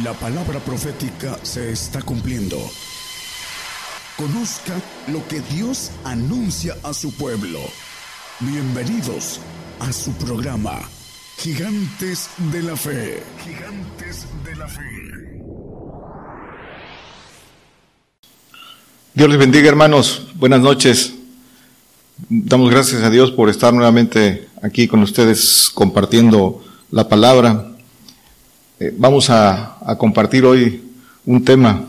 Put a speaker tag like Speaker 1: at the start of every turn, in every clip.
Speaker 1: La palabra profética se está cumpliendo. Conozca lo que Dios anuncia a su pueblo. Bienvenidos a su programa, Gigantes de la Fe. Gigantes de la Fe.
Speaker 2: Dios les bendiga hermanos, buenas noches. Damos gracias a Dios por estar nuevamente aquí con ustedes compartiendo la palabra. Eh, vamos a, compartir hoy un tema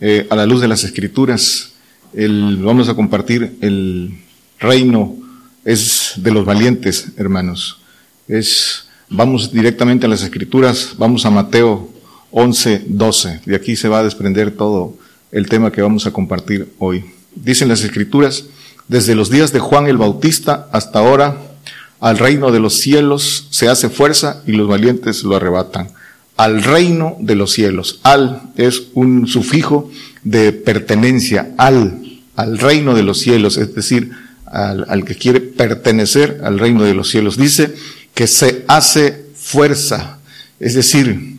Speaker 2: eh, a la luz de las escrituras. El, vamos a compartir el reino es de los valientes, hermanos. Es, vamos directamente a las escrituras, vamos a Mateo 11, 12. De aquí se va a desprender todo el tema que vamos a compartir hoy. Dicen las escrituras, desde los días de Juan el Bautista hasta ahora, al reino de los cielos se hace fuerza y los valientes lo arrebatan al reino de los cielos. Al es un sufijo de pertenencia, al, al reino de los cielos, es decir, al, al que quiere pertenecer al reino de los cielos. Dice que se hace fuerza, es decir,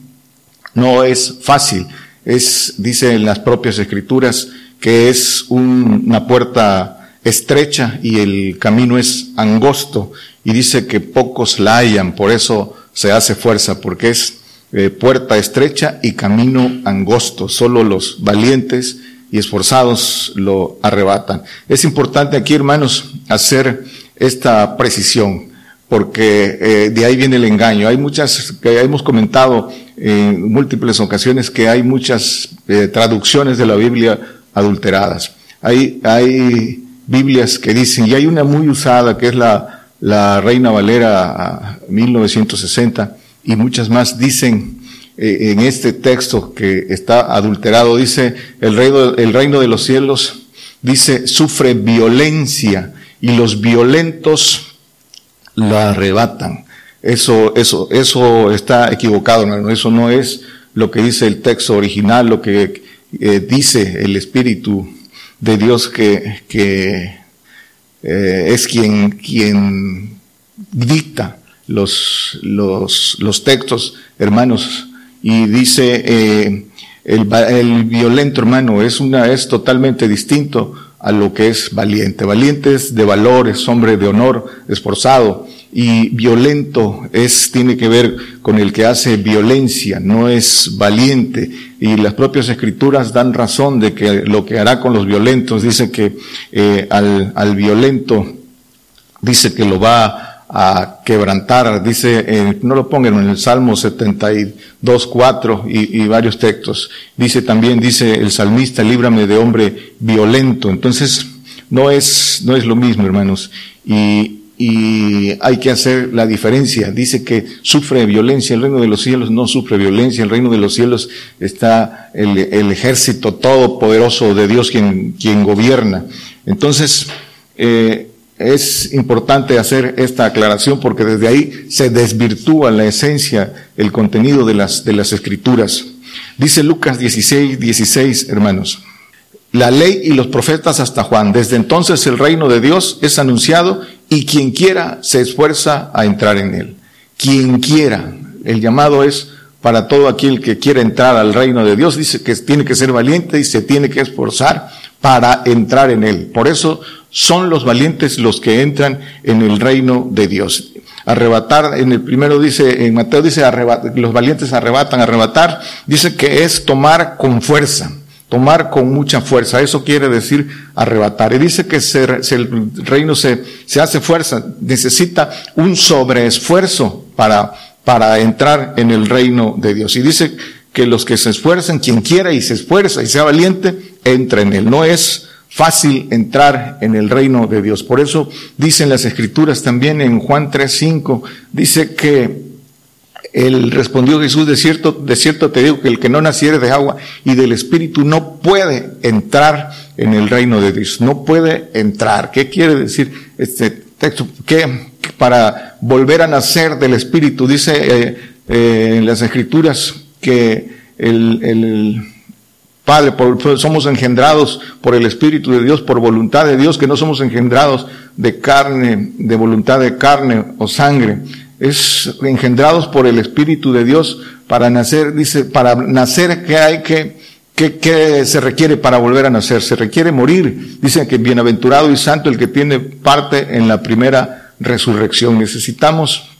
Speaker 2: no es fácil, es, dice en las propias escrituras, que es una puerta estrecha y el camino es angosto, y dice que pocos la hallan, por eso se hace fuerza, porque es eh, puerta estrecha y camino angosto. Solo los valientes y esforzados lo arrebatan. Es importante aquí, hermanos, hacer esta precisión, porque eh, de ahí viene el engaño. Hay muchas, que hemos comentado en múltiples ocasiones, que hay muchas eh, traducciones de la Biblia adulteradas. Hay, hay Biblias que dicen, y hay una muy usada, que es la, la Reina Valera 1960, y muchas más dicen eh, en este texto que está adulterado, dice el reino, el reino de los cielos, dice, sufre violencia y los violentos la arrebatan. Eso, eso, eso está equivocado, hermano. Eso no es lo que dice el texto original, lo que eh, dice el Espíritu de Dios que, que eh, es quien, quien dicta los, los, textos, hermanos, y dice, eh, el, el, violento, hermano, es una, es totalmente distinto a lo que es valiente. Valiente es de valor, es hombre de honor, esforzado, y violento es, tiene que ver con el que hace violencia, no es valiente. Y las propias escrituras dan razón de que lo que hará con los violentos, dice que eh, al, al violento, dice que lo va a quebrantar, dice, eh, no lo pongan en el Salmo 72, 4 y, y, varios textos. Dice también, dice el salmista, líbrame de hombre violento. Entonces, no es, no es lo mismo, hermanos. Y, y hay que hacer la diferencia. Dice que sufre violencia, el reino de los cielos no sufre violencia, el reino de los cielos está el, el ejército todopoderoso de Dios quien, quien gobierna. Entonces, eh, es importante hacer esta aclaración porque desde ahí se desvirtúa la esencia, el contenido de las, de las escrituras. Dice Lucas 16, 16, hermanos. La ley y los profetas hasta Juan. Desde entonces el reino de Dios es anunciado y quien quiera se esfuerza a entrar en él. Quien quiera. El llamado es para todo aquel que quiera entrar al reino de Dios. Dice que tiene que ser valiente y se tiene que esforzar para entrar en él. Por eso son los valientes los que entran en el reino de Dios. Arrebatar, en el primero dice, en Mateo dice, los valientes arrebatan, arrebatar, dice que es tomar con fuerza, tomar con mucha fuerza. Eso quiere decir arrebatar. Y dice que se, se, el reino se, se hace fuerza, necesita un sobreesfuerzo para, para entrar en el reino de Dios. Y dice que los que se esfuerzan, quien quiera y se esfuerza y sea valiente, entra en él. No es, fácil entrar en el reino de Dios. Por eso dicen las escrituras también en Juan 3:5, dice que él respondió Jesús, de cierto, de cierto te digo que el que no naciere de agua y del Espíritu no puede entrar en el reino de Dios. No puede entrar. ¿Qué quiere decir este texto? Que para volver a nacer del Espíritu, dice eh, eh, en las escrituras que el, el Padre, somos engendrados por el Espíritu de Dios, por voluntad de Dios, que no somos engendrados de carne, de voluntad de carne o sangre. Es engendrados por el Espíritu de Dios para nacer, dice, para nacer que hay que, ¿Qué, se requiere para volver a nacer? Se requiere morir. Dicen que bienaventurado y santo el que tiene parte en la primera resurrección. Necesitamos,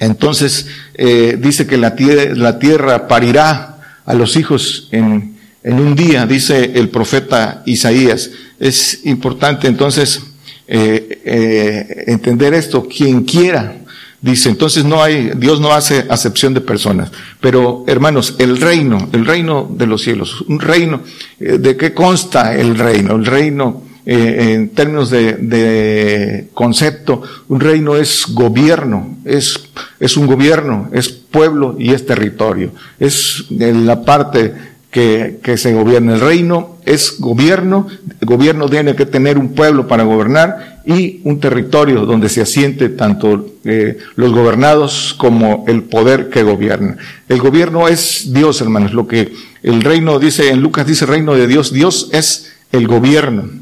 Speaker 2: entonces, eh, dice que la, tierra parirá a los hijos en, en un día, dice el profeta Isaías. Es importante entonces eh, eh, entender esto. Quien quiera, dice, entonces no hay, Dios no hace acepción de personas. Pero hermanos, el reino, el reino de los cielos, un reino, eh, ¿de qué consta el reino? El reino, en términos de, de, concepto, un reino es gobierno, es, es un gobierno, es pueblo y es territorio. Es la parte que, que, se gobierna. El reino es gobierno, el gobierno tiene que tener un pueblo para gobernar y un territorio donde se asiente tanto eh, los gobernados como el poder que gobierna. El gobierno es Dios, hermanos, lo que el reino dice, en Lucas dice reino de Dios, Dios es el gobierno.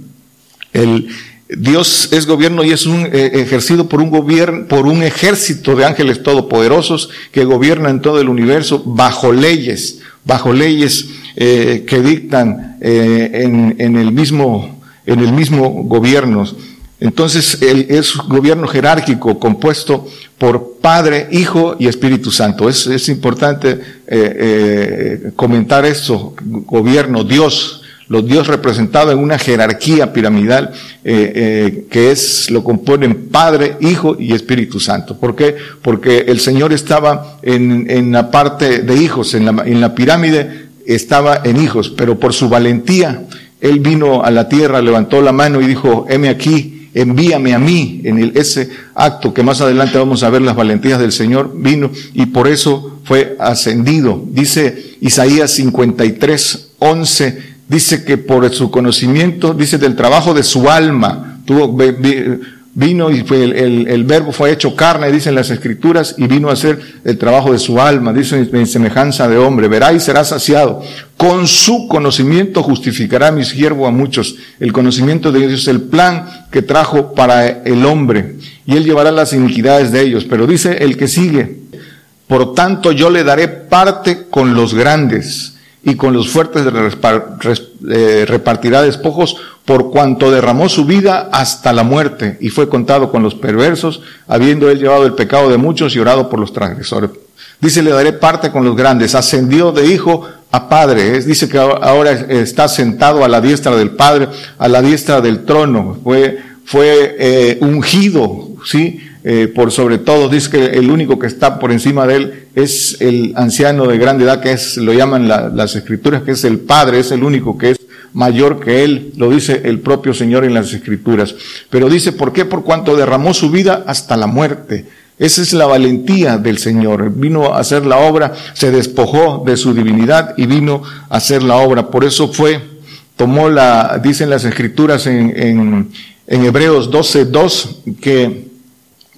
Speaker 2: El, Dios es gobierno y es un, eh, ejercido por un gobierno, por un ejército de ángeles todopoderosos que gobiernan todo el universo bajo leyes bajo leyes eh, que dictan eh, en, en, el mismo, en el mismo gobierno. Entonces es un gobierno jerárquico compuesto por Padre, Hijo y Espíritu Santo. Es, es importante comentar esto. Gobierno, Dios, los Dios representados en una jerarquía piramidal eh, eh, que es lo componen Padre, Hijo y Espíritu Santo. ¿Por qué? Porque el Señor estaba en, en la parte de hijos, en la, en la pirámide estaba en hijos, pero por su valentía él vino a la tierra, levantó la mano y dijo, heme aquí, envíame a mí en el, ese acto que más adelante vamos a ver las valentías del Señor, vino y por eso fue ascendido. Dice Isaías 53, 11, dice que por su conocimiento, dice del trabajo de su alma, tuvo, vino y fue el, el, verbo fue hecho carne, dicen las escrituras, y vino a hacer el trabajo de su alma, dice en semejanza de hombre, verá y será saciado. Con su conocimiento justificará mi siervo a muchos. El conocimiento de Dios es el plan que trajo para el hombre, y él llevará las iniquidades de ellos. Pero dice el que sigue, por tanto yo le daré parte con los grandes y con los fuertes eh, repartirá despojos por cuanto derramó su vida hasta la muerte y fue contado con los perversos, habiendo él llevado el pecado de muchos y orado por los transgresores. Dice, le daré parte con los grandes. Ascendió de hijo a padre. Dice que ahora está sentado a la diestra del padre, a la diestra del trono. Fue, eh, ungido, ¿sí? Eh, por sobre todo, dice que el único que está por encima de él es el anciano de grande edad, que es, lo llaman las escrituras, que es el Padre, es el único que es mayor que él, lo dice el propio Señor en las escrituras. Pero dice, ¿por qué? Por cuanto derramó su vida hasta la muerte. Esa es la valentía del Señor. Vino a hacer la obra, se despojó de su divinidad y vino a hacer la obra. Por eso fue, tomó la, dicen las escrituras en, en, en Hebreos 12, 2, que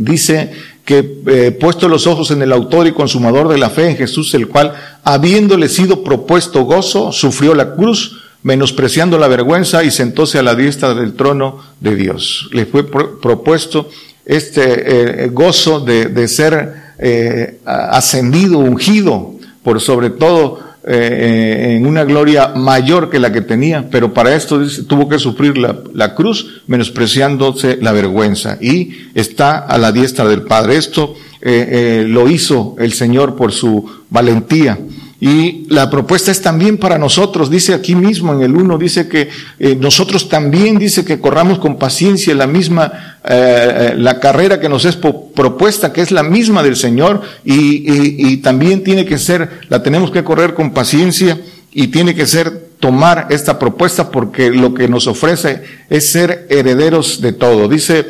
Speaker 2: dice que eh, puesto los ojos en el autor y consumador de la fe, en Jesús, el cual, habiéndole sido propuesto gozo, sufrió la cruz, menospreciando la vergüenza y sentóse a la diestra del trono de Dios. Le fue propuesto este eh, gozo de, de ser eh, ascendido, ungido, por sobre todo eh, en una gloria mayor que la que tenía, pero para esto tuvo que sufrir la, la, cruz, menospreciándose la vergüenza, y está a la diestra del Padre. Esto eh, eh, lo hizo el Señor por su valentía. Y la propuesta es también para nosotros, dice aquí mismo en el 1, dice que eh, nosotros también, dice que corramos con paciencia la misma, eh, eh, la carrera que nos es propuesta, que es la misma del Señor, y, también tiene que ser, la tenemos que correr con paciencia y tiene que ser tomar esta propuesta porque lo que nos ofrece es ser herederos de todo. Dice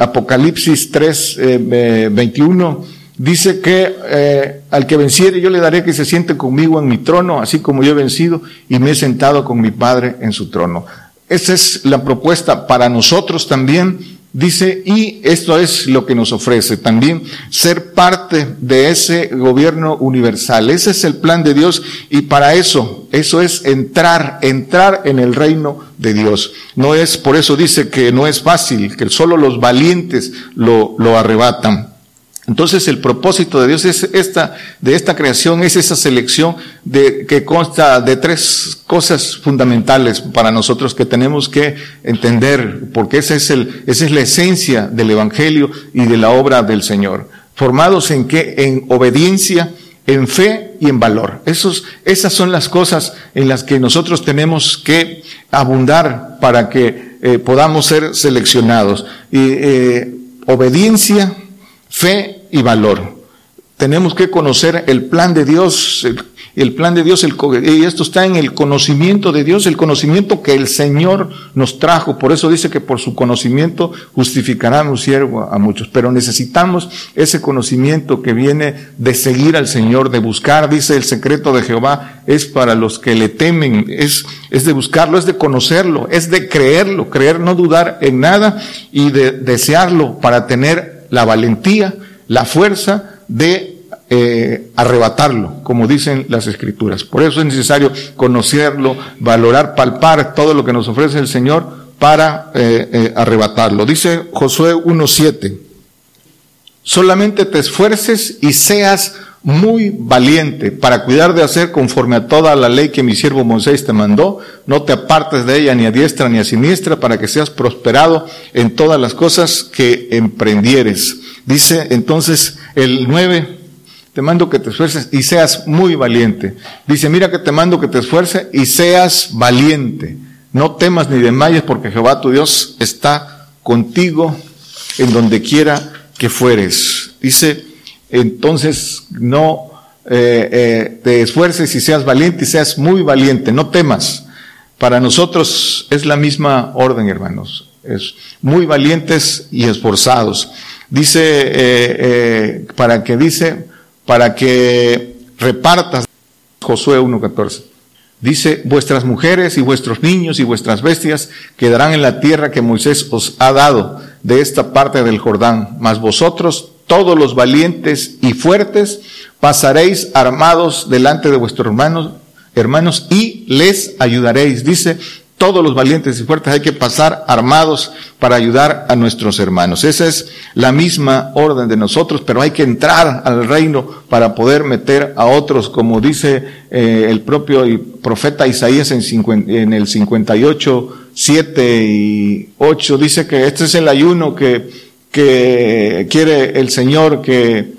Speaker 2: Apocalipsis 3, eh, 21, Dice que eh, al que venciere yo le daré que se siente conmigo en mi trono, así como yo he vencido y me he sentado con mi Padre en su trono. Esa es la propuesta para nosotros también, dice, y esto es lo que nos ofrece también, ser parte de ese gobierno universal. Ese es el plan de Dios y para eso, eso es entrar, entrar en el reino de Dios. No es, por eso dice que no es fácil, que solo los valientes lo, lo arrebatan. Entonces el propósito de Dios es esta, de esta creación, es esa selección de, que consta de tres cosas fundamentales para nosotros que tenemos que entender, porque esa es el, esa es la esencia del Evangelio y de la obra del Señor. Formados en qué? En obediencia, en fe y en valor. Esos, esas son las cosas en las que nosotros tenemos que abundar para que eh, podamos ser seleccionados. Y, eh, obediencia, fe y valor. Tenemos que conocer el plan de Dios, el, plan de Dios, el, y esto está en el conocimiento de Dios, el conocimiento que el Señor nos trajo. Por eso dice que por su conocimiento justificará a un siervo a muchos. Pero necesitamos ese conocimiento que viene de seguir al Señor, de buscar, dice el secreto de Jehová, es para los que le temen, es, es de buscarlo, es de conocerlo, es de creerlo, creer, no dudar en nada y de desearlo para tener la valentía, la fuerza de eh, arrebatarlo, como dicen las escrituras. Por eso es necesario conocerlo, valorar, palpar todo lo que nos ofrece el Señor para eh, eh, arrebatarlo. Dice Josué 1.7, solamente te esfuerces y seas muy valiente para cuidar de hacer conforme a toda la ley que mi siervo Moisés te mandó. No te apartes de ella ni a diestra ni a siniestra para que seas prosperado en todas las cosas que emprendieres. Dice entonces el 9, te mando que te esfuerces y seas muy valiente. Dice, mira que te mando que te esfuerces y seas valiente. No temas ni desmayes porque Jehová tu Dios está contigo en donde quiera que fueres. Dice, entonces no eh, eh, te esfuerces y seas valiente y seas muy valiente, no temas. Para nosotros es la misma orden, hermanos. Es muy valientes y esforzados. Dice, eh, para que dice, para que repartas, Josué 1.14. Dice, vuestras mujeres y vuestros niños y vuestras bestias quedarán en la tierra que Moisés os ha dado de esta parte del Jordán, mas vosotros todos los valientes y fuertes, pasaréis armados delante de vuestros hermanos, hermanos, y les ayudaréis. Dice, todos los valientes y fuertes hay que pasar armados para ayudar a nuestros hermanos. Esa es la misma orden de nosotros, pero hay que entrar al reino para poder meter a otros, como dice eh, el propio profeta Isaías en, en el 58, 7 y 8, dice que este es el ayuno que que quiere el Señor que,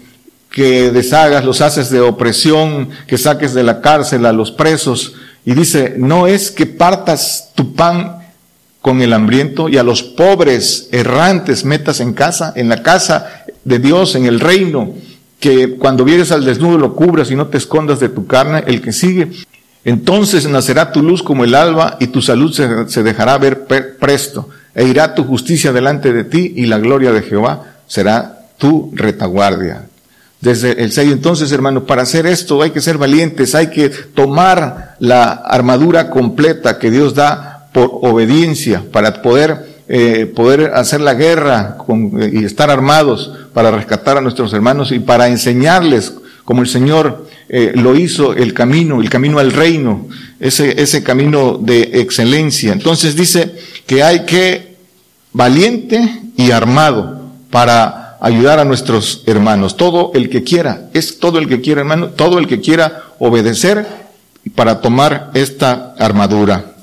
Speaker 2: que deshagas los haces de opresión, que saques de la cárcel a los presos. Y dice, no es que partas tu pan con el hambriento y a los pobres errantes metas en casa, en la casa de Dios, en el reino, que cuando vienes al desnudo lo cubras y no te escondas de tu carne, el que sigue. Entonces nacerá tu luz como el alba y tu salud se, se dejará ver presto e irá tu justicia delante de ti y la gloria de Jehová será tu retaguardia. Desde el 6 entonces, hermano, para hacer esto hay que ser valientes, hay que tomar la armadura completa que Dios da por obediencia para poder, eh, poder hacer la guerra con, y estar armados para rescatar a nuestros hermanos y para enseñarles como el Señor eh, lo hizo el camino, el camino al reino, ese, ese camino de excelencia. Entonces dice que hay que valiente y armado para ayudar a nuestros hermanos. Todo el que quiera, es todo el que quiera, hermano, todo el que quiera obedecer para tomar esta armadura.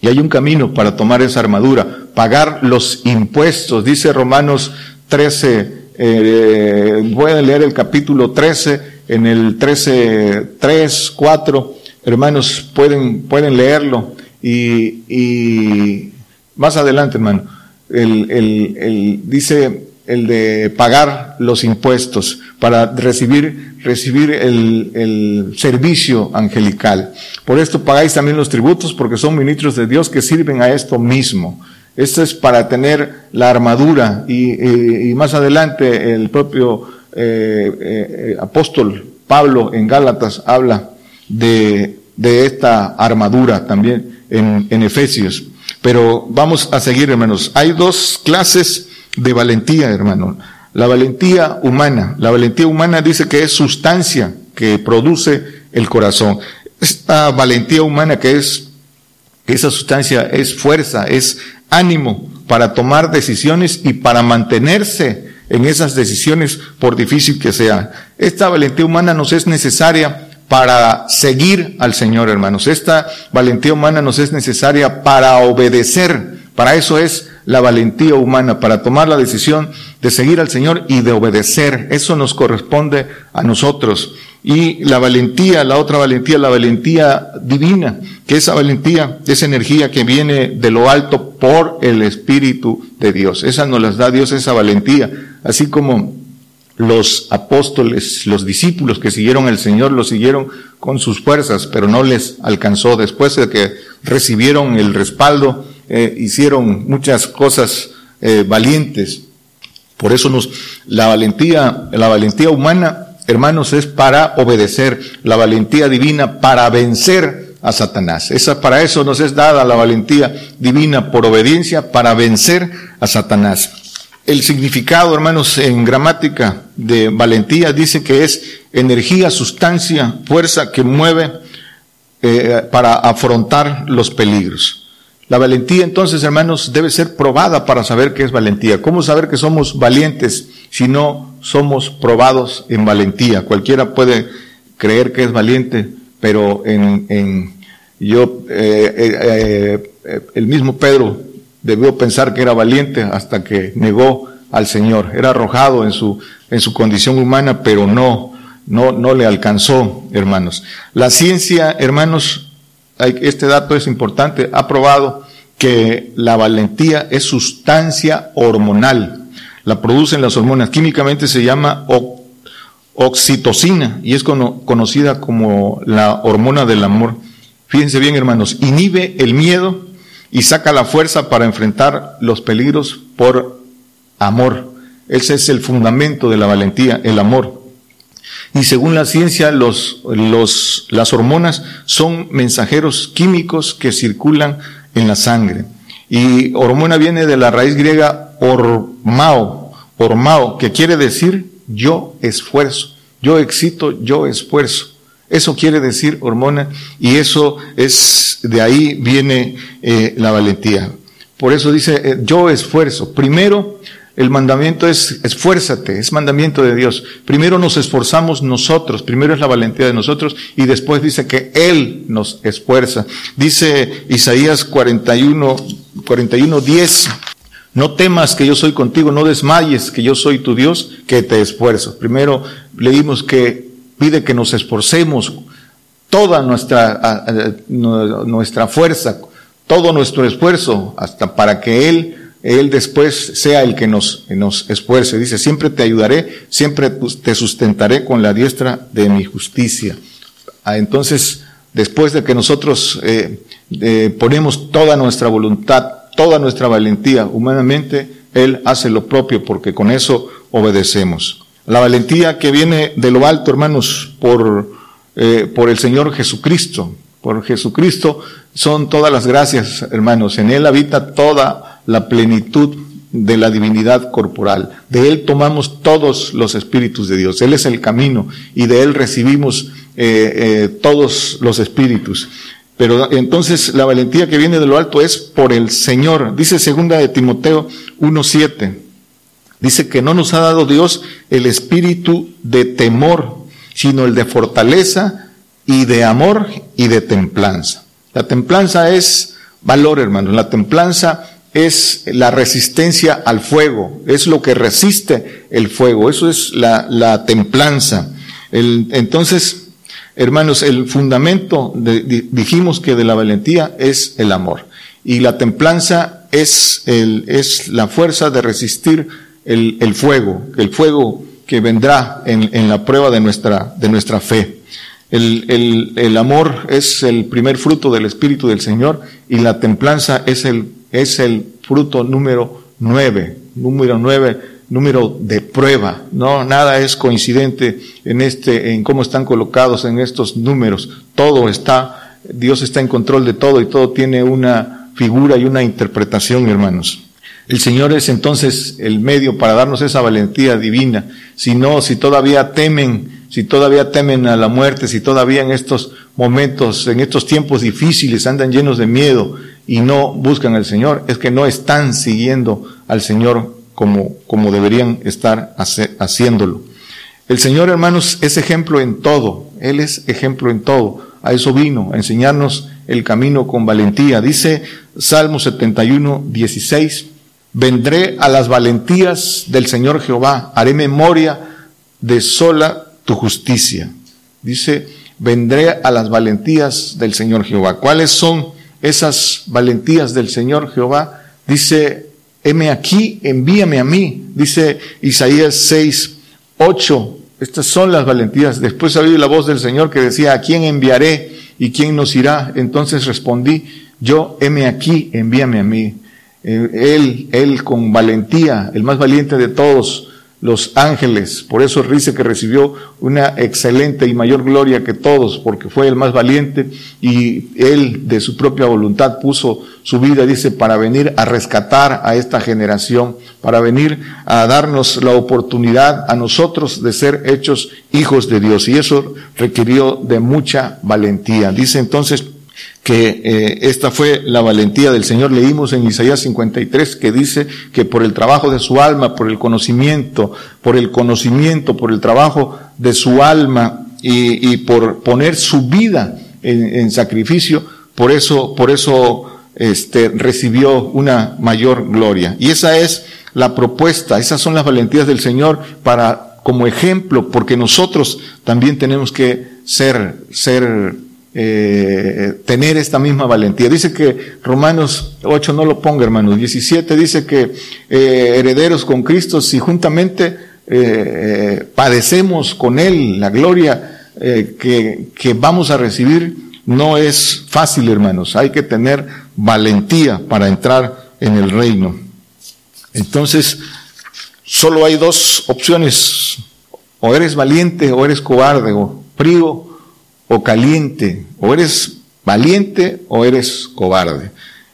Speaker 2: Y hay un camino para tomar esa armadura, pagar los impuestos, dice Romanos 13, eh, voy a leer el capítulo 13, en el 13, 3, 4, hermanos, pueden, pueden leerlo y, y más adelante, hermano el, el, el, dice el de pagar los impuestos para recibir, recibir el, el, servicio angelical. Por esto pagáis también los tributos porque son ministros de Dios que sirven a esto mismo. Esto es para tener la armadura y, y, más adelante el propio eh, eh, apóstol Pablo en Gálatas habla de, de esta armadura también en, en Efesios. Pero vamos a seguir, hermanos. Hay dos clases de valentía, hermano. La valentía humana. La valentía humana dice que es sustancia que produce el corazón. Esta valentía humana que es, esa sustancia es fuerza, es ánimo para tomar decisiones y para mantenerse en esas decisiones, por difícil que sea. Esta valentía humana nos es necesaria para seguir al Señor, hermanos. Esta valentía humana nos es necesaria para obedecer. Para eso es la valentía humana, para tomar la decisión de seguir al Señor y de obedecer. Eso nos corresponde a nosotros. Y la valentía, la otra valentía, la valentía divina, que esa valentía, esa energía que viene de lo alto por el Espíritu de Dios. Esa nos las da Dios, esa valentía. Así como los apóstoles, los discípulos que siguieron al Señor, lo siguieron con sus fuerzas, pero no les alcanzó. Después de que recibieron el respaldo, eh, hicieron muchas cosas eh, valientes. Por eso nos, la valentía, la valentía humana, hermanos, es para obedecer, la valentía divina para vencer a Satanás. Esa, para eso nos es dada la valentía divina por obediencia, para vencer a Satanás. El significado, hermanos, en gramática de valentía dice que es energía, sustancia, fuerza que mueve eh, para afrontar los peligros. La valentía, entonces, hermanos, debe ser probada para saber qué es valentía. ¿Cómo saber que somos valientes si no somos probados en valentía? Cualquiera puede creer que es valiente, pero en, en yo, eh, eh, eh el mismo Pedro debió pensar que era valiente hasta que negó al Señor. Era arrojado en su, en su condición humana, pero no, no, no le alcanzó, hermanos. La ciencia, hermanos, este dato es importante, ha probado que la valentía es sustancia hormonal. La producen las hormonas. Químicamente se llama oxitocina y es conocida como la hormona del amor. Fíjense bien, hermanos, inhibe el miedo, y saca la fuerza para enfrentar los peligros por amor. Ese es el fundamento de la valentía, el amor. Y según la ciencia, los, los, las hormonas son mensajeros químicos que circulan en la sangre. Y hormona viene de la raíz griega ormao, ormao, que quiere decir yo esfuerzo, yo excito, yo esfuerzo. Eso quiere decir hormona y eso es, de ahí viene eh, la valentía. Por eso dice, eh, yo esfuerzo. Primero, el mandamiento es esfuérzate, es mandamiento de Dios. Primero nos esforzamos nosotros, primero es la valentía de nosotros y después dice que Él nos esfuerza. Dice Isaías 41, 41, 10. No temas que yo soy contigo, no desmayes que yo soy tu Dios, que te esfuerzo. Primero leímos que pide que nos esforcemos toda nuestra, nuestra fuerza, todo nuestro esfuerzo, hasta para que Él, Él después sea el que nos, nos esfuerce. Dice, siempre te ayudaré, siempre te sustentaré con la diestra de mi justicia. Ah, entonces, después de que nosotros eh, eh, ponemos toda nuestra voluntad, toda nuestra valentía humanamente, Él hace lo propio porque con eso obedecemos. La valentía que viene de lo alto, hermanos, por, eh, por el Señor Jesucristo. Por Jesucristo son todas las gracias, hermanos. En Él habita toda la plenitud de la divinidad corporal. De Él tomamos todos los espíritus de Dios. Él es el camino y de Él recibimos eh, eh, todos los espíritus. Pero entonces la valentía que viene de lo alto es por el Señor. Dice segunda de Timoteo 1.7. Dice que no nos ha dado Dios el espíritu de temor, sino el de fortaleza y de amor y de templanza. La templanza es valor, hermano. La templanza es la resistencia al fuego, es lo que resiste el fuego. Eso es la, templanza. entonces, hermanos, el fundamento, dijimos que de la valentía es el amor. Y la templanza es, el, es la fuerza de resistir el, el fuego, el fuego que vendrá en, en, la prueba de nuestra, de nuestra fe. El, el, el, amor es el primer fruto del Espíritu del Señor y la templanza es el, es el fruto número nueve, número nueve, número de prueba. No, nada es coincidente en este, en cómo están colocados en estos números. Todo está, Dios está en control de todo y todo tiene una figura y una interpretación, hermanos. El Señor es entonces el medio para darnos esa valentía divina. Si no, si todavía temen, si todavía temen a la muerte, si todavía en estos momentos, en estos tiempos difíciles andan llenos de miedo y no buscan al Señor, es que no están siguiendo al Señor como, como deberían estar haciéndolo. El Señor, hermanos, es ejemplo en todo. Él es ejemplo en todo. A eso vino, a enseñarnos el camino con valentía. Dice Salmo 71, 16, vendré a las valentías del Señor Jehová, haré memoria de sola tu justicia. Dice, vendré a las valentías del Señor Jehová. ¿Cuáles son esas valentías del Señor Jehová? Dice, heme aquí, envíame a mí. Dice Isaías 6, 8. Estas son las valentías. Después oí la voz del Señor que decía, ¿a quién enviaré y quién nos irá? Entonces respondí, yo, heme aquí, envíame a mí. Eh, él, él con valentía, el más valiente de todos, los ángeles. Por eso dice que recibió una excelente y mayor gloria que todos, porque fue el más valiente y él de su propia voluntad puso su vida, dice, para venir a rescatar a esta generación, para venir a darnos la oportunidad a nosotros de ser hechos hijos de Dios. Y eso requirió de mucha valentía. Dice entonces que eh, esta fue la valentía del Señor. Leímos en Isaías 53 que dice que por el trabajo de su alma, por el conocimiento, por el conocimiento, por el trabajo de su alma y, y por poner su vida en, en, sacrificio, por eso, por eso este, recibió una mayor gloria. Y esa es la propuesta, esas son las valentías del Señor para como ejemplo, porque nosotros también tenemos que ser, ser eh, tener esta misma valentía. Dice que Romanos 8 no lo ponga, hermanos. 17 dice que eh, herederos con Cristo, si juntamente eh, padecemos con Él la gloria que, que vamos a recibir, no es fácil, hermanos. Hay que tener valentía para entrar en el reino. Entonces, solo hay dos opciones. O eres valiente o eres cobarde, o frío o caliente, o eres valiente o eres cobarde.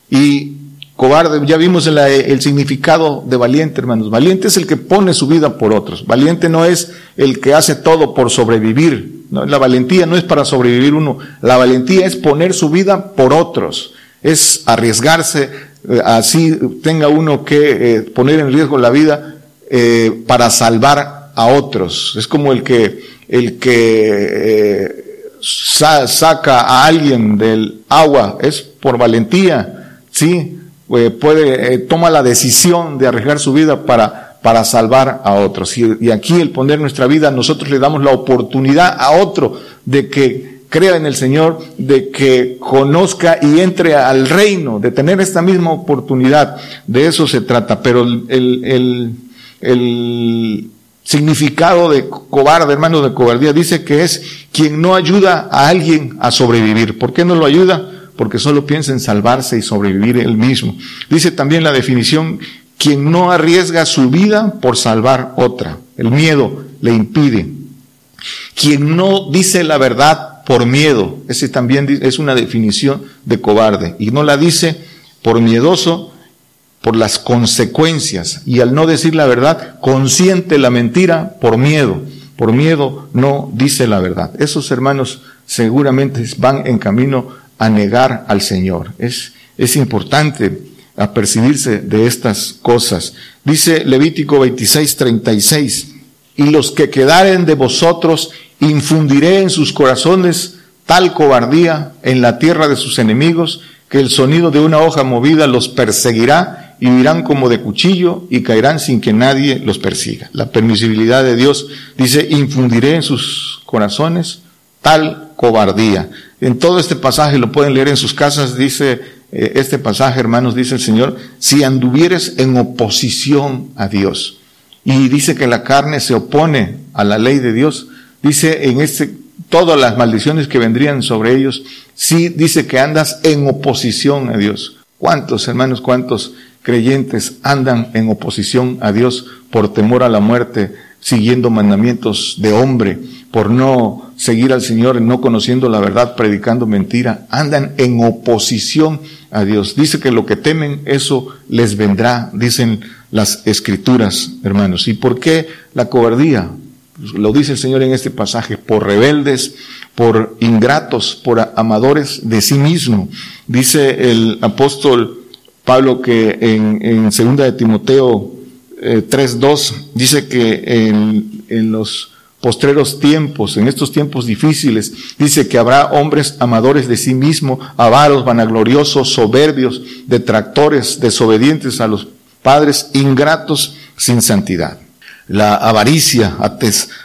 Speaker 2: Y cobarde, ya vimos el, significado de valiente, hermanos. Valiente es el que pone su vida por otros. Valiente no es el que hace todo por sobrevivir. La valentía no es para sobrevivir uno. La valentía es poner su vida por otros. Es arriesgarse, eh, así tenga uno que eh, poner en riesgo la vida eh, para salvar a otros. Es como el que, el que saca a alguien del agua es por valentía, sí, eh, puede, eh, toma la decisión de arriesgar su vida para, para salvar a otros. Y, y, aquí el poner nuestra vida, nosotros le damos la oportunidad a otro de que crea en el Señor, de que conozca y entre al reino, de tener esta misma oportunidad. De eso se trata. Pero el, el, el significado de cobarde, hermano, de cobardía, dice que es quien no ayuda a alguien a sobrevivir. ¿Por qué no lo ayuda? Porque solo piensa en salvarse y sobrevivir él mismo. Dice también la definición, quien no arriesga su vida por salvar otra. El miedo le impide. Quien no dice la verdad por miedo. Ese también es una definición de cobarde. Y no la dice por miedoso, por las consecuencias y al no decir la verdad, consiente la mentira por miedo. Por miedo no dice la verdad. Esos hermanos seguramente van en camino a negar al Señor. Es, es importante apercibirse de estas cosas. Dice Levítico 26, 36, y los que quedaren de vosotros infundiré en sus corazones tal cobardía en la tierra de sus enemigos que el sonido de una hoja movida los perseguirá y huirán como de cuchillo y caerán sin que nadie los persiga. La permisibilidad de Dios dice, infundiré en sus corazones tal cobardía. En todo este pasaje, lo pueden leer en sus casas, dice eh, este pasaje, hermanos, dice el Señor, si anduvieres en oposición a Dios. Y dice que la carne se opone a la ley de Dios. Dice en este, todas las maldiciones que vendrían sobre ellos, sí dice que andas en oposición a Dios. ¿Cuántos, hermanos, cuántos creyentes andan en oposición a Dios por temor a la muerte, siguiendo mandamientos de hombre, por no seguir al Señor, no conociendo la verdad, predicando mentira, andan en oposición a Dios. Dice que lo que temen, eso les vendrá, dicen las escrituras, hermanos. ¿Y por qué la cobardía? Lo dice el Señor en este pasaje, por rebeldes, por ingratos, por amadores de sí mismo. Dice el apóstol Pablo que en, en segunda de Timoteo 3.2 dice que en, en los postreros tiempos, en estos tiempos difíciles, dice que habrá hombres amadores de sí mismo, avaros, vanagloriosos, soberbios, detractores, desobedientes a los padres, ingratos, sin santidad. La avaricia,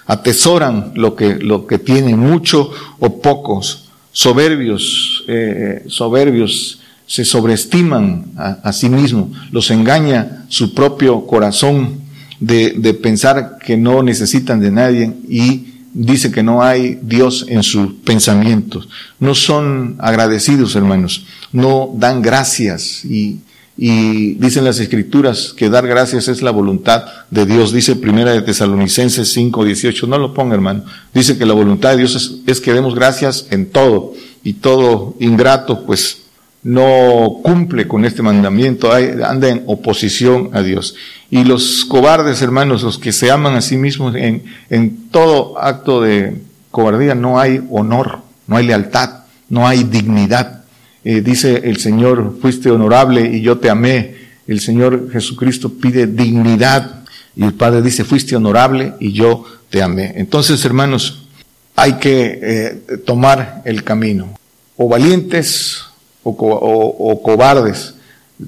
Speaker 2: atesoran lo que, lo que tienen mucho o pocos, soberbios, eh, soberbios, se sobreestiman a, sí mismos, los engaña su propio corazón, de, pensar que no necesitan de nadie y dice que no hay Dios en sus pensamientos. No son agradecidos, hermanos. No dan gracias y, dicen las escrituras que dar gracias es la voluntad de Dios. Dice primera de Tesalonicenses 5, 18. No lo ponga, hermano. Dice que la voluntad de Dios es que demos gracias en todo y todo ingrato, pues no cumple con este mandamiento, anda en oposición a Dios. Y los cobardes, hermanos, los que se aman a sí mismos, en, en todo acto de cobardía no hay honor, no hay lealtad, no hay dignidad. Eh, dice el Señor, fuiste honorable y yo te amé. El Señor Jesucristo pide dignidad y el Padre dice, fuiste honorable y yo te amé. Entonces, hermanos, hay que eh, tomar el camino. O valientes o, cobardes.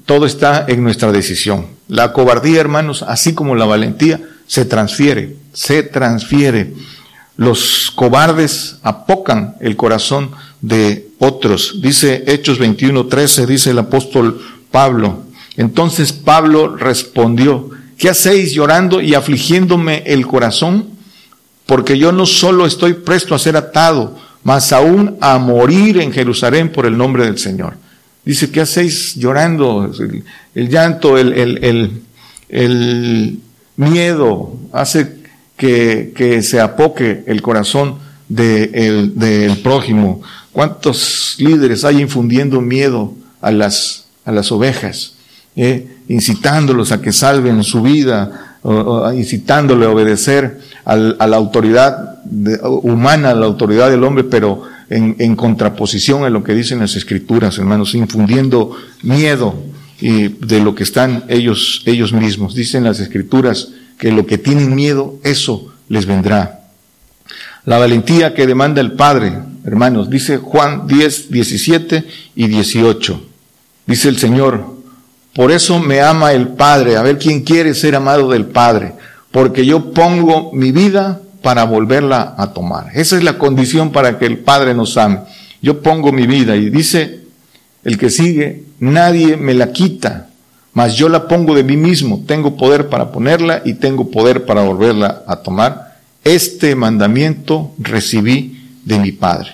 Speaker 2: Todo está en nuestra decisión. La cobardía, hermanos, así como la valentía, se transfiere, se transfiere. Los cobardes apocan el corazón de otros. Dice Hechos 21:13, dice el apóstol Pablo. Entonces Pablo respondió, ¿qué hacéis llorando y afligiéndome el corazón? Porque yo no solo estoy presto a ser atado, más aún a morir en Jerusalén por el nombre del Señor. Dice, ¿qué hacéis llorando? El, llanto, el, el, el, miedo hace que, que, se apoque el corazón del de prójimo. ¿Cuántos líderes hay infundiendo miedo a las, a las ovejas? Eh? incitándolos a que salven su vida, o, incitándole a obedecer a la autoridad humana, la autoridad del hombre, pero en, en, contraposición a lo que dicen las escrituras, hermanos, infundiendo miedo de lo que están ellos, ellos mismos. Dicen las escrituras que lo que tienen miedo, eso les vendrá. La valentía que demanda el Padre, hermanos, dice Juan 10, 17 y 18. Dice el Señor, por eso me ama el Padre, a ver quién quiere ser amado del Padre, porque yo pongo mi vida para volverla a tomar. Esa es la condición para que el Padre nos ame. Yo pongo mi vida y dice el que sigue, nadie me la quita, mas yo la pongo de mí mismo. Tengo poder para ponerla y tengo poder para volverla a tomar. Este mandamiento recibí de mi Padre.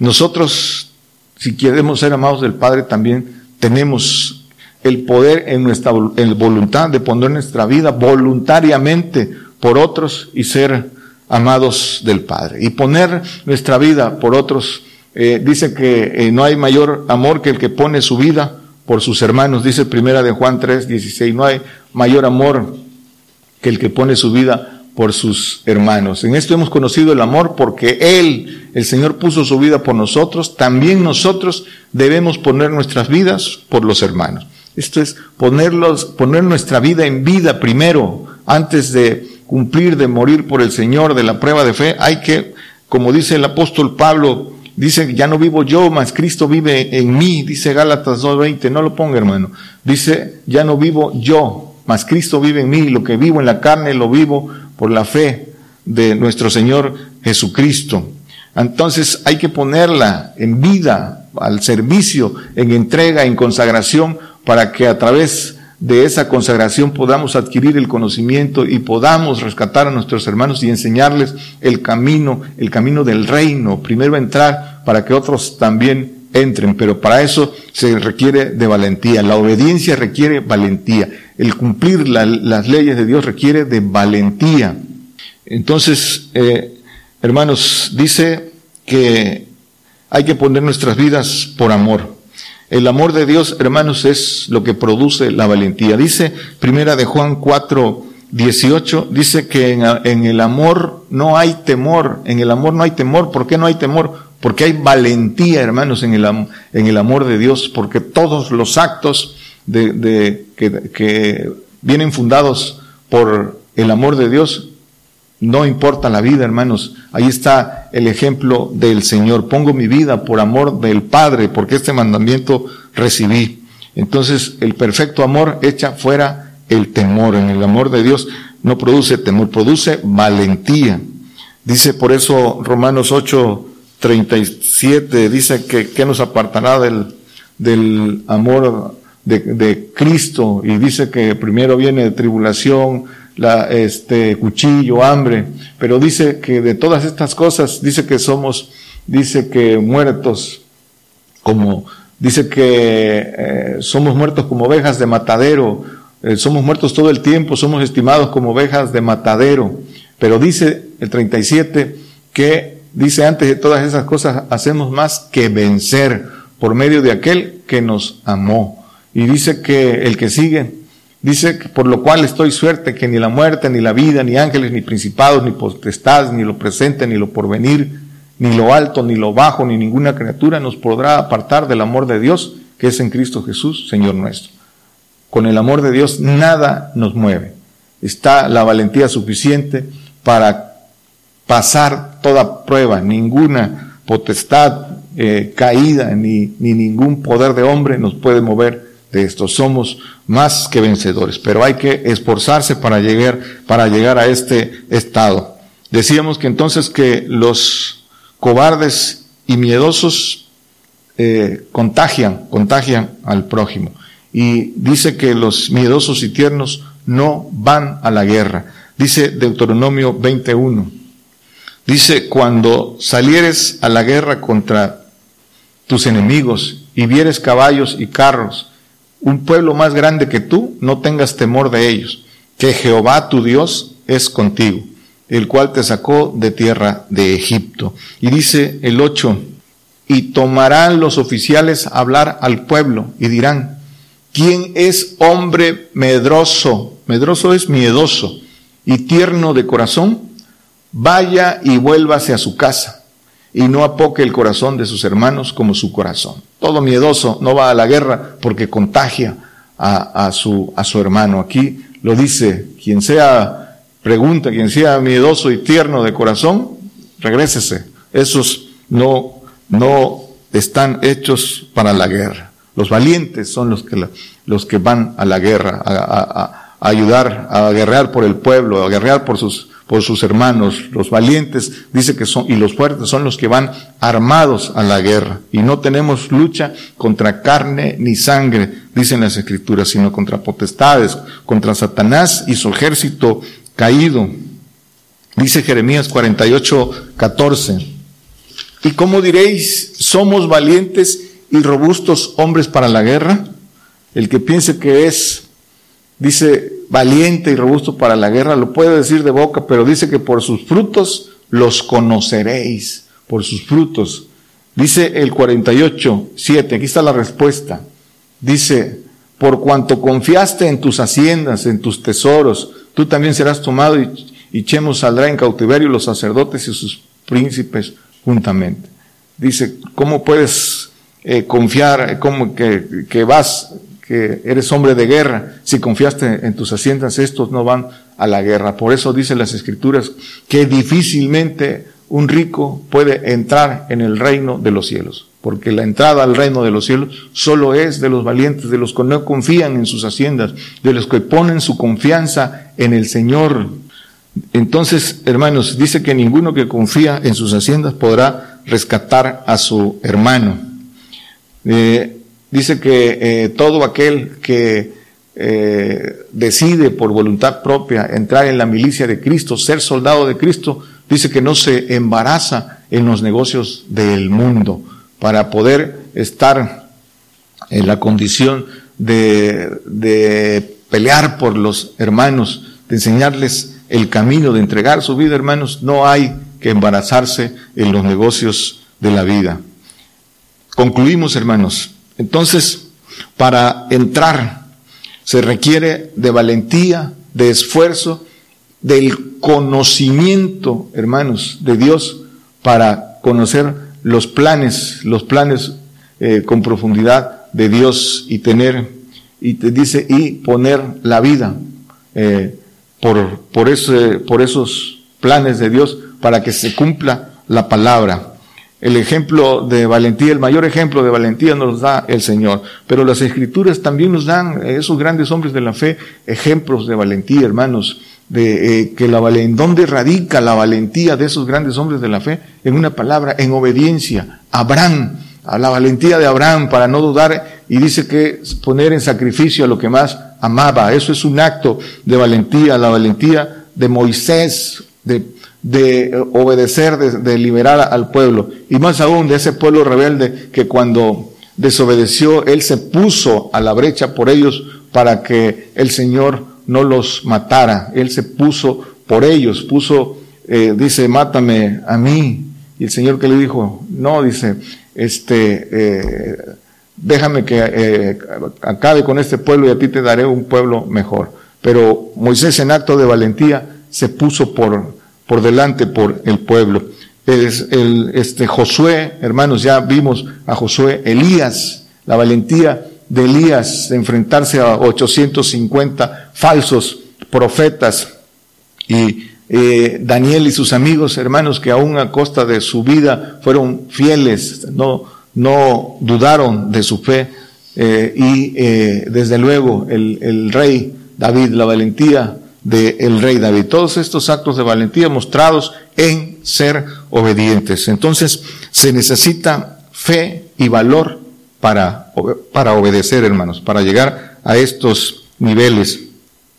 Speaker 2: Nosotros, si queremos ser amados del Padre, también tenemos el poder en nuestra voluntad de poner nuestra vida voluntariamente por otros y ser amados del Padre. Y poner nuestra vida por otros, eh, dice que eh, no hay mayor amor que el que pone su vida por sus hermanos, dice primera de Juan 3, 16, no hay mayor amor que el que pone su vida por sus hermanos. En esto hemos conocido el amor porque Él, el Señor, puso su vida por nosotros, también nosotros debemos poner nuestras vidas por los hermanos. Esto es ponerlos, poner nuestra vida en vida primero, antes de cumplir, de morir por el Señor, de la prueba de fe, hay que, como dice el apóstol Pablo, dice, ya no vivo yo, mas Cristo vive en mí, dice Gálatas 2.20, no lo ponga hermano, dice, ya no vivo yo, mas Cristo vive en mí, lo que vivo en la carne lo vivo por la fe de nuestro Señor Jesucristo. Entonces hay que ponerla en vida, al servicio, en entrega, en consagración, para que a través de esa consagración podamos adquirir el conocimiento y podamos rescatar a nuestros hermanos y enseñarles el camino, el camino del reino. Primero entrar para que otros también entren, pero para eso se requiere de valentía. La obediencia requiere valentía. El cumplir las leyes de Dios requiere de valentía. Entonces, eh, hermanos, dice que hay que poner nuestras vidas por amor. El amor de Dios, hermanos, es lo que produce la valentía. Dice Primera de Juan 4, 18, dice que en, el amor no hay temor. En el amor no hay temor. ¿Por qué no hay temor? Porque hay valentía, hermanos, en el, en el amor de Dios. Porque todos los actos de, que vienen fundados por el amor de Dios, no importa la vida, hermanos. Ahí está el ejemplo del Señor. Pongo mi vida por amor del Padre, porque este mandamiento recibí. Entonces, el perfecto amor echa fuera el temor. En el amor de Dios no produce temor, produce valentía. Dice por eso Romanos 8, 37, dice que, que nos apartará del, del amor de, de, Cristo y dice que primero viene tribulación, la, este, cuchillo, hambre, pero dice que de todas estas cosas, dice que somos, dice que muertos, como, dice que eh, somos muertos como ovejas de matadero, eh, somos muertos todo el tiempo, somos estimados como ovejas de matadero, pero dice el 37 que dice antes de todas esas cosas hacemos más que vencer por medio de aquel que nos amó. Y dice que el que sigue, dice por lo cual estoy suerte que ni la muerte, ni la vida, ni ángeles, ni principados, ni potestades, ni lo presente, ni lo porvenir, ni lo alto, ni lo bajo, ni ninguna criatura nos podrá apartar del amor de Dios que es en Cristo Jesús, Señor nuestro. Con el amor de Dios nada nos mueve. Está la valentía suficiente para pasar toda prueba, ninguna potestad eh, caída ni, ni ningún poder de hombre nos puede mover de esto. Somos más que vencedores, pero hay que esforzarse para llegar, para llegar a este estado. Decíamos que entonces que los cobardes y miedosos eh, contagian, contagian al prójimo. Y dice que los miedosos y tiernos no van a la guerra. Dice Deuteronomio 21. Dice, cuando salieres a la guerra contra tus enemigos y vieres caballos y carros, un pueblo más grande que tú, no tengas temor de ellos, que Jehová tu Dios es contigo, el cual te sacó de tierra de Egipto. Y dice el 8, y tomarán los oficiales hablar al pueblo y dirán, ¿quién es hombre medroso? Medroso es miedoso y tierno de corazón, vaya y vuélvase a su casa y no apoque el corazón de sus hermanos como su corazón. Todo miedoso no va a la guerra porque contagia a, su, a su hermano. Aquí lo dice, quien sea, pregunta, quien sea miedoso y tierno de corazón, regrésese. Esos no, no están hechos para la guerra. Los valientes son los que, los que van a la guerra, a ayudar a guerrear por el pueblo, a guerrear por sus, por sus hermanos. Los valientes, dice que son, y los fuertes son los que van armados a la guerra. Y no tenemos lucha contra carne ni sangre, dicen las escrituras, sino contra potestades, contra Satanás y su ejército caído. Dice Jeremías 48, 14. ¿Y cómo diréis, somos valientes y robustos hombres para la guerra? El que piense que es dice valiente y robusto para la guerra, lo puede decir de boca, pero dice que por sus frutos los conoceréis, por sus frutos. Dice el 48, 7, aquí está la respuesta. Dice, por cuanto confiaste en tus haciendas, en tus tesoros, tú también serás tomado y, y saldrá en cautiverio los sacerdotes y sus príncipes juntamente. Dice, ¿cómo puedes eh, confiar, cómo que, que vas que eres hombre de guerra, si confiaste en tus haciendas, estos no van a la guerra. Por eso dicen las escrituras que difícilmente un rico puede entrar en el reino de los cielos, porque la entrada al reino de los cielos solo es de los valientes, de los que no confían en sus haciendas, de los que ponen su confianza en el Señor. Entonces, hermanos, dice que ninguno que confía en sus haciendas podrá rescatar a su hermano. Eh, dice que eh, todo aquel que eh, decide por voluntad propia entrar en la milicia de Cristo, ser soldado de Cristo, dice que no se embaraza en los negocios del mundo para poder estar en la condición de, de pelear por los hermanos, de enseñarles el camino, de entregar su vida, hermanos, no hay que embarazarse en los negocios de la vida. Concluimos, hermanos, entonces, para entrar se requiere de valentía, de esfuerzo, del conocimiento, hermanos, de Dios para conocer los planes, los planes eh, con profundidad de Dios y tener, y te dice, y poner la vida eh, por, por, ese, por esos planes de Dios para que se cumpla la palabra. El ejemplo de valentía, el mayor ejemplo de valentía nos da el Señor. Pero las escrituras también nos dan, esos grandes hombres de la fe, ejemplos de valentía, hermanos, de eh, que la en dónde radica la valentía de esos grandes hombres de la fe, en una palabra, en obediencia. Abraham, a la valentía de Abraham para no dudar y dice que poner en sacrificio a lo que más amaba. Eso es un acto de valentía, la valentía de Moisés, de de obedecer, de, liberar al pueblo. Y más aún de ese pueblo rebelde que cuando desobedeció, Él se puso a la brecha por ellos para que el Señor no los matara. Él se puso por ellos, puso, eh, dice, mátame a mí. Y el Señor que le dijo, no, dice, este, eh, déjame que eh, acabe con este pueblo y a ti te daré un pueblo mejor. Pero Moisés en acto de valentía se puso por, por delante por el pueblo. Es el, este Josué, hermanos, ya vimos a Josué, Elías, la valentía de Elías de enfrentarse a 850 falsos profetas y eh, Daniel y sus amigos, hermanos, que aún a costa de su vida fueron fieles, no, no dudaron de su fe eh, y eh, desde luego el, el rey David, la valentía del rey David. Todos estos actos de valentía mostrados en ser obedientes. Entonces se necesita fe y valor para, para obedecer, hermanos, para llegar a estos niveles.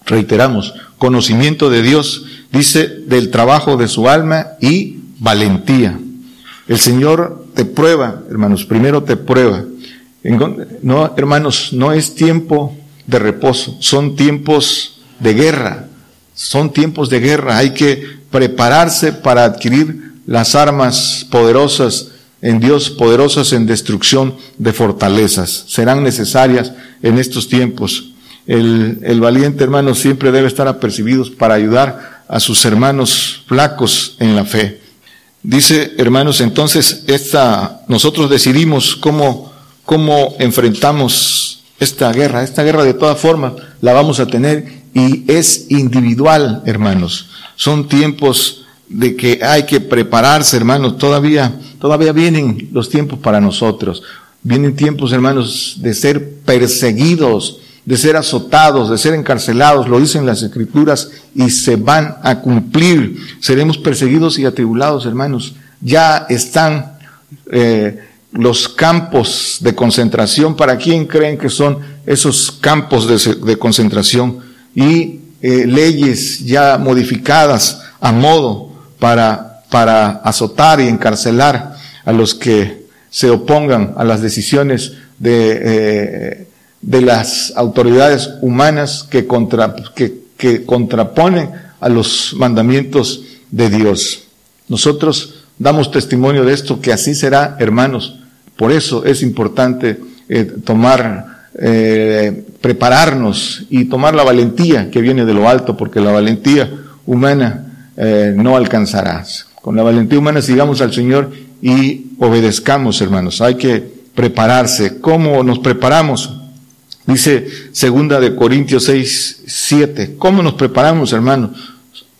Speaker 2: Reiteramos, conocimiento de Dios, dice, del trabajo de su alma y valentía. El Señor te prueba, hermanos, primero te prueba. No, hermanos, no es tiempo de reposo, son tiempos de guerra, son tiempos de guerra, hay que prepararse para adquirir las armas poderosas en Dios, poderosas en destrucción de fortalezas. Serán necesarias en estos tiempos. El, el valiente hermano siempre debe estar apercibido para ayudar a sus hermanos flacos en la fe. Dice, hermanos, entonces esta, nosotros decidimos cómo, cómo enfrentamos esta guerra. Esta guerra de todas formas la vamos a tener y es individual, hermanos. Son tiempos de que hay que prepararse, hermanos. Todavía, todavía vienen los tiempos para nosotros. Vienen tiempos, hermanos, de ser perseguidos, de ser azotados, de ser encarcelados, lo dicen las escrituras, y se van a cumplir. Seremos perseguidos y atribulados, hermanos. Ya están eh, los campos de concentración. ¿Para quién creen que son esos campos de, de concentración? Y eh, leyes ya modificadas a modo para, para azotar y encarcelar a los que se opongan a las decisiones de, eh, de las autoridades humanas que, contra, que, que contraponen a los mandamientos de Dios. Nosotros damos testimonio de esto, que así será, hermanos. Por eso es importante eh, tomar eh, prepararnos y tomar la valentía que viene de lo alto, porque la valentía humana eh, no alcanzará. Con la valentía humana sigamos al Señor y obedezcamos, hermanos. Hay que prepararse. ¿Cómo nos preparamos? Dice segunda de Corintios 6, 7. ¿Cómo nos preparamos, hermanos?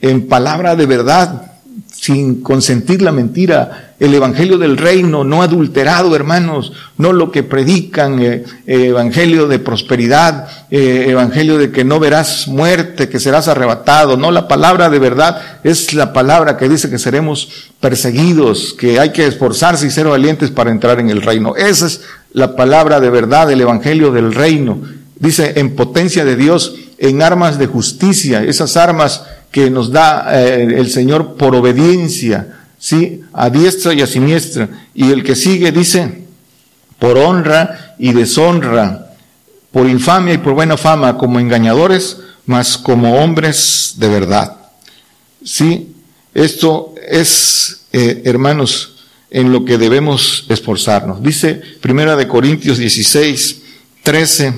Speaker 2: En palabra de verdad, sin consentir la mentira, el evangelio del reino, no adulterado, hermanos, no lo que predican, eh, eh, evangelio de prosperidad, eh, evangelio de que no verás muerte, que serás arrebatado, no la palabra de verdad es la palabra que dice que seremos perseguidos, que hay que esforzarse y ser valientes para entrar en el reino. Esa es la palabra de verdad, el evangelio del reino. Dice en potencia de Dios, en armas de justicia, esas armas que nos da el Señor por obediencia ¿sí? A diestra y a siniestra. Y el que sigue dice, por honra y deshonra, por infamia y por buena fama, como engañadores, mas como hombres de verdad. ¿Sí? Esto es, eh, hermanos, en lo que debemos esforzarnos. Dice Primera de Corintios 16, 13,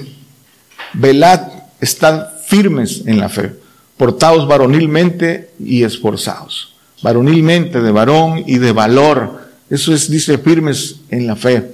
Speaker 2: velad, estad firmes en la fe, portaos varonilmente y esforzados varonilmente, de varón y de valor. Eso es, dice, firmes en la fe.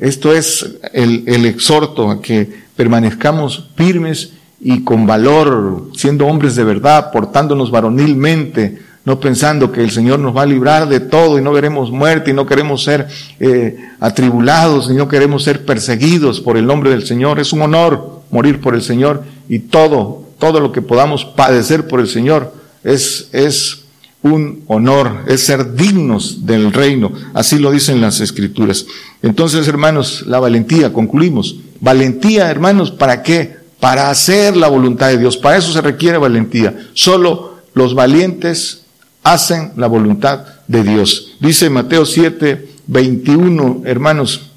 Speaker 2: Esto es el, exhorto a que permanezcamos firmes y con valor, siendo hombres de verdad, portándonos varonilmente, no pensando que el Señor nos va a librar de todo y no veremos muerte y no queremos ser eh, atribulados y no queremos ser perseguidos por el nombre del Señor. Es un honor morir por el Señor y todo, todo lo que podamos padecer por el Señor es, es un honor, es ser dignos del reino. Así lo dicen las escrituras. Entonces, hermanos, la valentía, concluimos. Valentía, hermanos, ¿para qué? Para hacer la voluntad de Dios. Para eso se requiere valentía. Solo los valientes hacen la voluntad de Dios. Dice Mateo 7, 21, hermanos,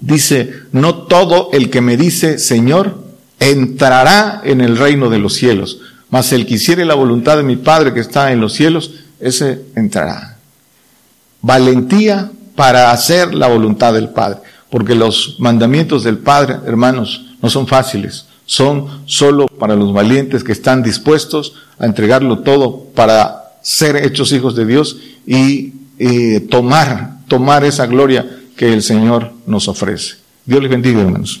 Speaker 2: dice, no todo el que me dice Señor entrará en el reino de los cielos, mas el que hiciere la voluntad de mi Padre que está en los cielos, ese entrará. Valentía para hacer la voluntad del Padre, porque los mandamientos del Padre, hermanos, no son fáciles, son solo para los valientes que están dispuestos a entregarlo todo para ser hechos hijos de Dios y tomar, tomar esa gloria que el Señor nos ofrece. Dios les bendiga, hermanos.